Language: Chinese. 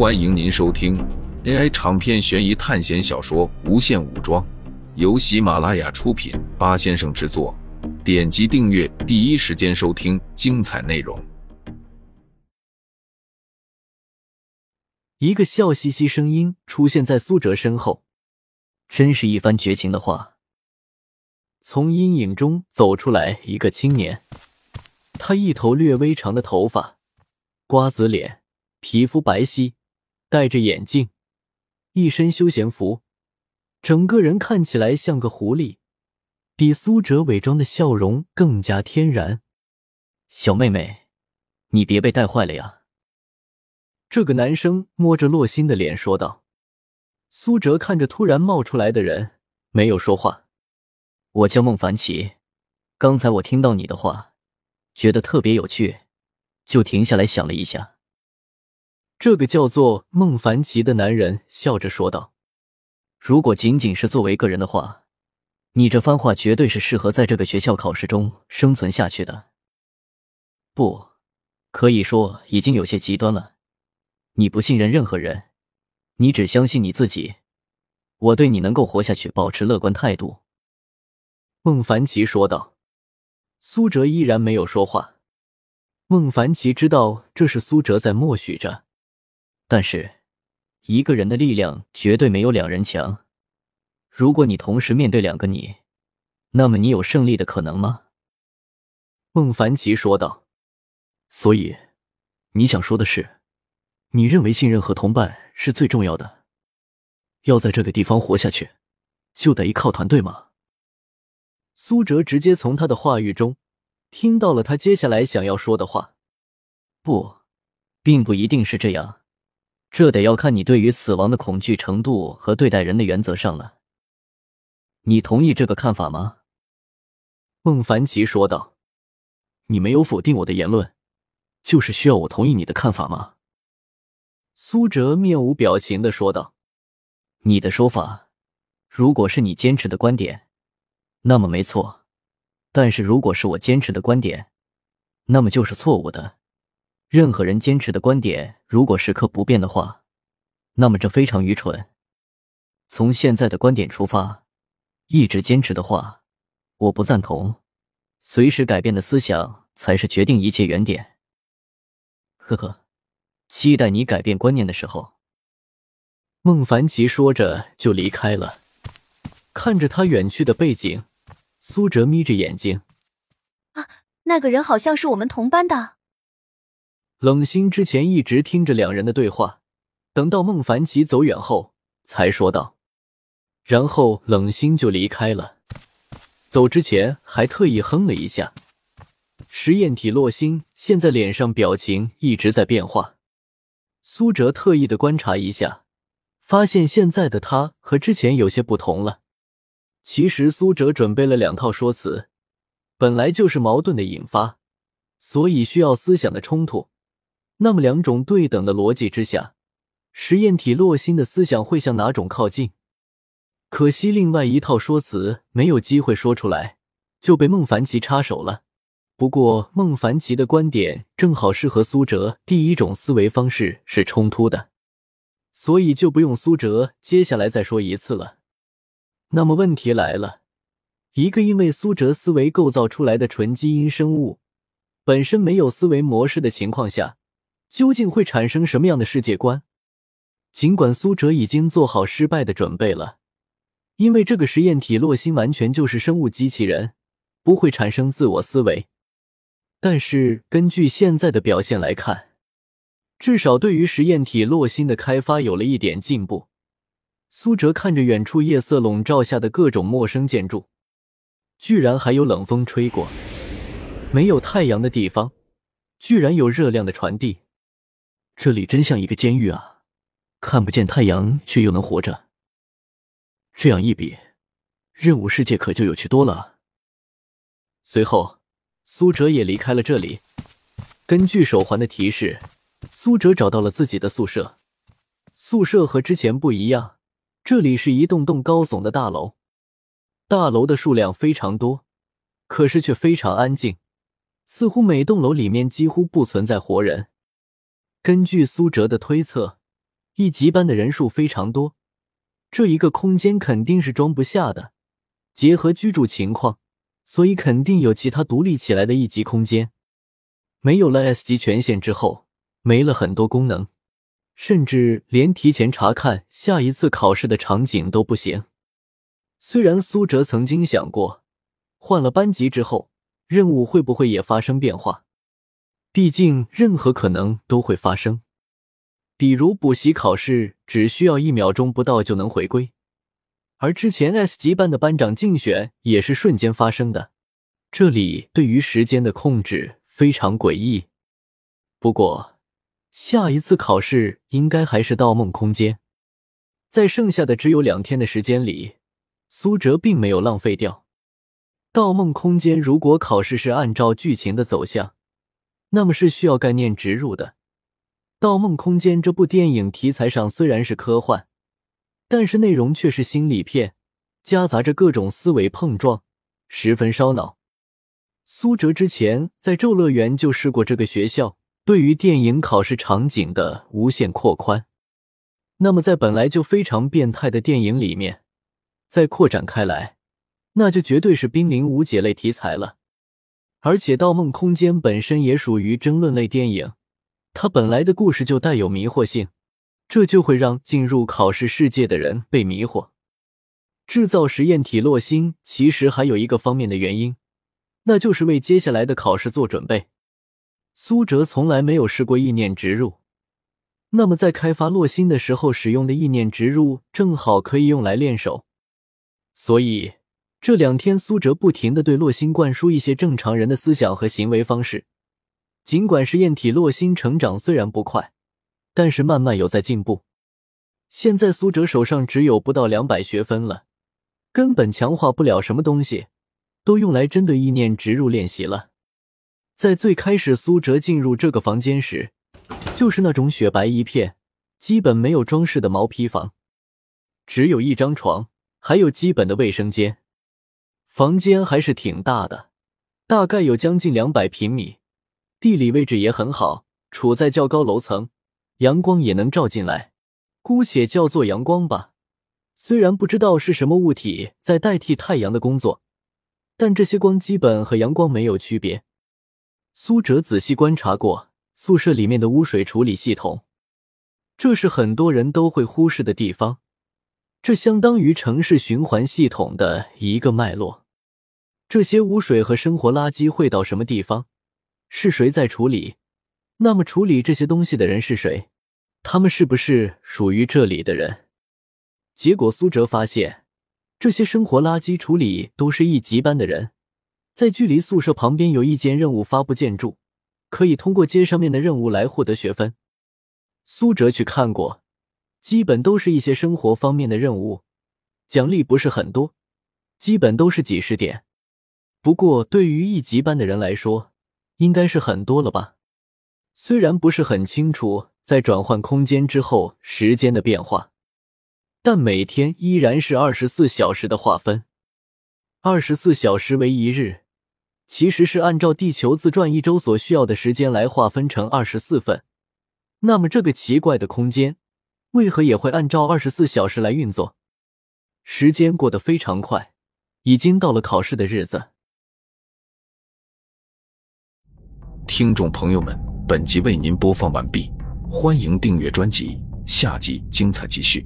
欢迎您收听 AI 长篇悬疑探险小说《无限武装》，由喜马拉雅出品，八先生制作。点击订阅，第一时间收听精彩内容。一个笑嘻嘻声音出现在苏哲身后，真是一番绝情的话。从阴影中走出来一个青年，他一头略微长的头发，瓜子脸，皮肤白皙，戴着眼镜，一身休闲服，整个人看起来像个狐狸，比苏哲伪装的笑容更加天然。小妹妹，你别被带坏了呀！这个男生摸着洛心的脸说道。苏哲看着突然冒出来的人，没有说话。我叫孟凡奇，刚才我听到你的话，觉得特别有趣，就停下来想了一下。这个叫做孟凡奇的男人笑着说道：“如果仅仅是作为个人的话，你这番话绝对是适合在这个学校考试中生存下去的。不，可以说已经有些极端了。你不信任任何人，你只相信你自己。我对你能够活下去保持乐观态度。”孟凡奇说道。苏哲依然没有说话。孟凡奇知道这是苏哲在默许着，但是一个人的力量绝对没有两人强。如果你同时面对两个你，那么你有胜利的可能吗？孟凡奇说道。所以，你想说的是，你认为信任和同伴是最重要的？要在这个地方活下去，就得依靠团队吗？苏哲直接从他的话语中听到了他接下来想要说的话。不，并不一定是这样，这得要看你对于死亡的恐惧程度和对待人的原则上了。你同意这个看法吗？孟凡奇说道。你没有否定我的言论，就是需要我同意你的看法吗？苏哲面无表情的说道。你的说法，如果是你坚持的观点。那么没错，但是如果是我坚持的观点，那么就是错误的。任何人坚持的观点如果时刻不变的话，那么这非常愚蠢。从现在的观点出发，一直坚持的话，我不赞同。随时改变的思想才是决定一切原点。呵呵，期待你改变观念的时候。孟凡奇说着就离开了，看着他远去的背景。苏哲眯着眼睛，啊，那个人好像是我们同班的。冷心之前一直听着两人的对话，等到孟凡奇走远后，才说道。然后冷心就离开了，走之前还特意哼了一下。实验体洛星现在脸上表情一直在变化，苏哲特意的观察一下，发现现在的他和之前有些不同了。其实苏哲准备了两套说辞，本来就是矛盾的引发，所以需要思想的冲突。那么两种对等的逻辑之下，实验体洛星的思想会向哪种靠近？可惜另外一套说辞没有机会说出来，就被孟凡奇插手了。不过孟凡奇的观点正好是和苏哲第一种思维方式是冲突的，所以就不用苏哲接下来再说一次了。那么问题来了，一个因为苏哲思维构造出来的纯基因生物，本身没有思维模式的情况下，究竟会产生什么样的世界观？尽管苏哲已经做好失败的准备了，因为这个实验体洛星完全就是生物机器人，不会产生自我思维。但是根据现在的表现来看，至少对于实验体洛星的开发有了一点进步。苏哲看着远处夜色笼罩下的各种陌生建筑，居然还有冷风吹过。没有太阳的地方，居然有热量的传递。这里真像一个监狱啊！看不见太阳却又能活着。这样一比，任务世界可就有趣多了。随后，苏哲也离开了这里。根据手环的提示，苏哲找到了自己的宿舍。宿舍和之前不一样。这里是一栋栋高耸的大楼，大楼的数量非常多，可是却非常安静，似乎每栋楼里面几乎不存在活人。根据苏哲的推测，一级班的人数非常多，这一个空间肯定是装不下的。结合居住情况，所以肯定有其他独立起来的一级空间。没有了 S 级权限之后，没了很多功能，甚至连提前查看下一次考试的场景都不行。虽然苏哲曾经想过，换了班级之后，任务会不会也发生变化？毕竟任何可能都会发生，比如补习考试只需要一秒钟不到就能回归。而之前 S 级班的班长竞选也是瞬间发生的，这里对于时间的控制非常诡异。不过，下一次考试应该还是盗梦空间。在剩下的只有两天的时间里，苏哲并没有浪费掉。盗梦空间如果考试是按照剧情的走向，那么是需要概念植入的。盗梦空间这部电影题材上虽然是科幻。但是内容却是心理片，夹杂着各种思维碰撞，十分烧脑。苏哲之前在咒乐园就试过这个学校对于电影考试场景的无限扩宽，那么在本来就非常变态的电影里面，再扩展开来，那就绝对是濒临无解类题材了。而且《盗梦空间》本身也属于争论类电影，它本来的故事就带有迷惑性。这就会让进入考试世界的人被迷惑。制造实验体洛星其实还有一个方面的原因，那就是为接下来的考试做准备。苏哲从来没有试过意念植入，那么在开发洛星的时候使用的意念植入，正好可以用来练手。所以这两天苏哲不停的对洛星灌输一些正常人的思想和行为方式。尽管实验体洛星成长虽然不快。但是慢慢有在进步，现在苏哲手上只有不到两百学分了，根本强化不了什么东西，都用来针对意念植入练习了。在最开始苏哲进入这个房间时，就是那种雪白一片、基本没有装饰的毛坯房，只有一张床，还有基本的卫生间。房间还是挺大的，大概有将近两百平米，地理位置也很好，处在较高楼层。阳光也能照进来，姑且叫做阳光吧。虽然不知道是什么物体在代替太阳的工作，但这些光基本和阳光没有区别。苏哲仔细观察过宿舍里面的污水处理系统，这是很多人都会忽视的地方。这相当于城市循环系统的一个脉络。这些污水和生活垃圾会到什么地方？是谁在处理？那么处理这些东西的人是谁？他们是不是属于这里的人？结果苏哲发现，这些生活垃圾处理都是一级班的人。在距离宿舍旁边有一间任务发布建筑，可以通过接上面的任务来获得学分。苏哲去看过，基本都是一些生活方面的任务，奖励不是很多，基本都是几十点。不过对于一级班的人来说，应该是很多了吧？虽然不是很清楚在转换空间之后时间的变化，但每天依然是二十四小时的划分。二十四小时为一日，其实是按照地球自转一周所需要的时间来划分成二十四份。那么这个奇怪的空间为何也会按照二十四小时来运作？时间过得非常快，已经到了考试的日子。听众朋友们。本集为您播放完毕，欢迎订阅专辑，下集精彩继续。